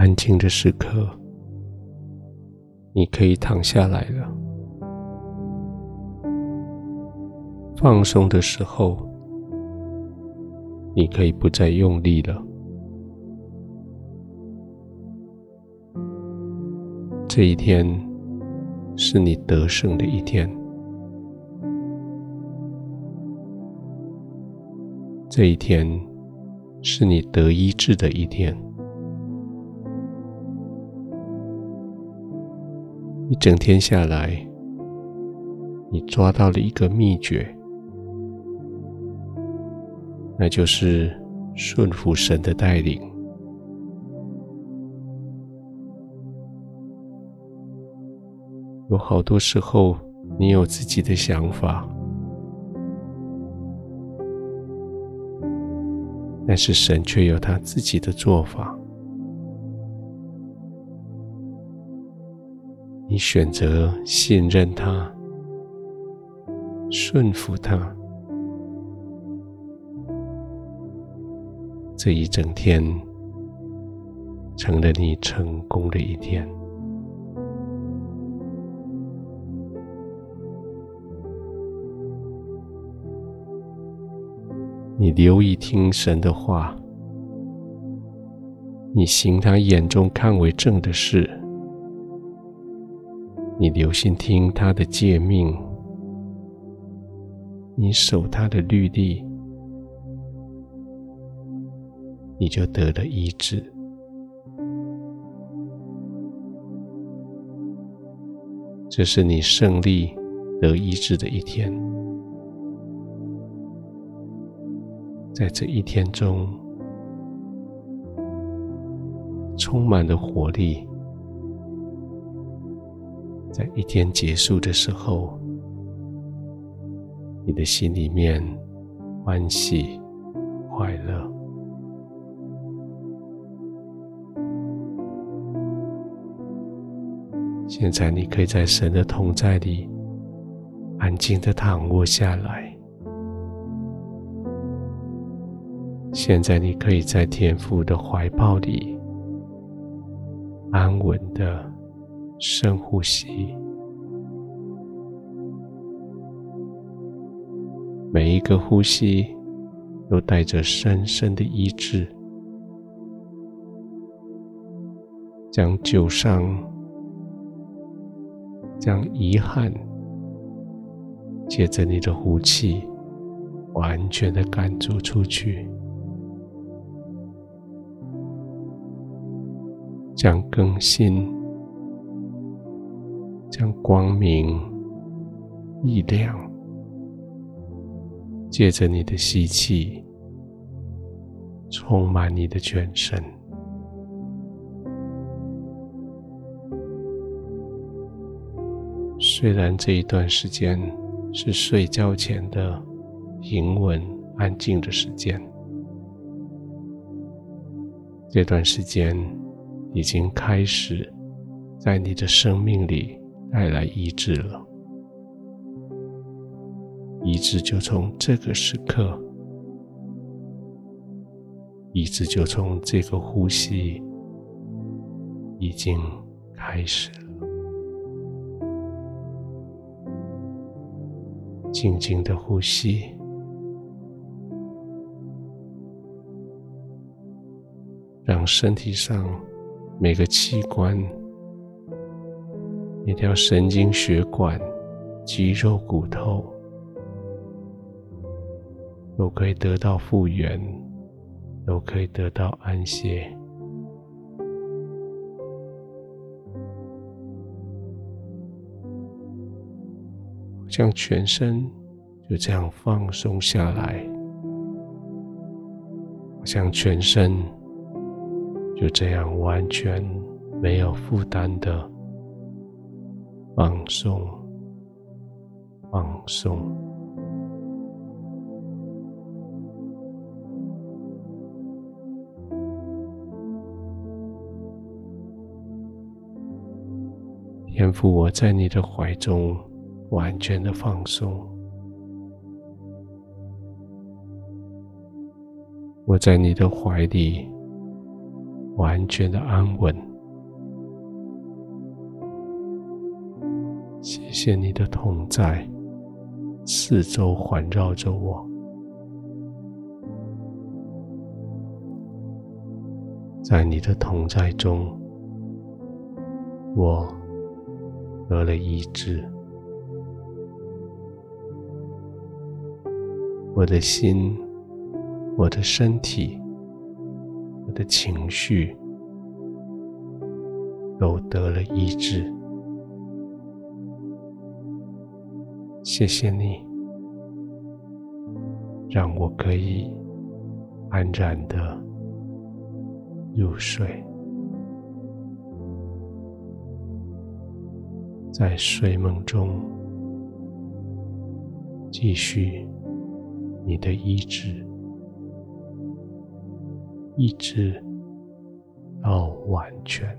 安静的时刻，你可以躺下来了。放松的时候，你可以不再用力了。这一天是你得胜的一天。这一天是你得医治的一天。一整天下来，你抓到了一个秘诀，那就是顺服神的带领。有好多时候，你有自己的想法。但是神却有他自己的做法。选择信任他，顺服他，这一整天成了你成功的一天。你留意听神的话，你行他眼中看为正的事，你留心听他的诫命，你守他的律例，你就得了医治。这是你胜利得医治的一天。在这一天中，充满了活力。在一天结束的时候，你的心里面欢喜快乐。现在，你可以在神的同在里安静的躺卧下来。现在你可以在天父的怀抱里安稳的深呼吸，每一个呼吸都带着深深的医治，将旧伤、将遗憾，借着你的呼气，完全的赶逐出去。将更新、像光明、力量，借着你的吸气，充满你的全身。虽然这一段时间是睡觉前的平稳安静的时间，这段时间。已经开始在你的生命里带来医治了，医治就从这个时刻，医治就从这个呼吸已经开始了。静静的呼吸。让身体上。每个器官、每条神经血管、肌肉骨头都可以得到复原，都可以得到安歇，将全身就这样放松下来，将全身。就这样完全没有负担的放松，放松。天赋，我在你的怀中完全的放松，我在你的怀里。完全的安稳。谢谢你的同在，四周环绕着我。在你的同在中，我得了医治。我的心，我的身体，我的情绪，都得了医治。谢谢你，让我可以安然的入睡，在睡梦中继续你的医治，医治到完全。